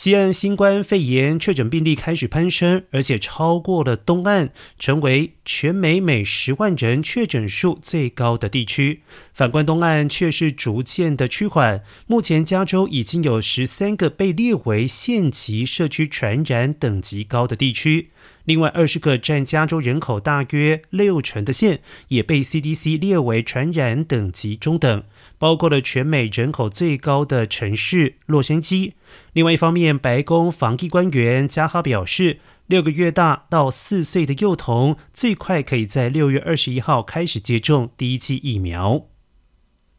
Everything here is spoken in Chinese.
西安新冠肺炎确诊病例开始攀升，而且超过了东岸，成为全美每十万人确诊数最高的地区。反观东岸，却是逐渐的趋缓。目前，加州已经有十三个被列为县级社区传染等级高的地区。另外，二十个占加州人口大约六成的县也被 CDC 列为传染等级中等，包括了全美人口最高的城市洛杉矶。另外一方面，白宫防疫官员加哈表示，六个月大到四岁的幼童最快可以在六月二十一号开始接种第一剂疫苗。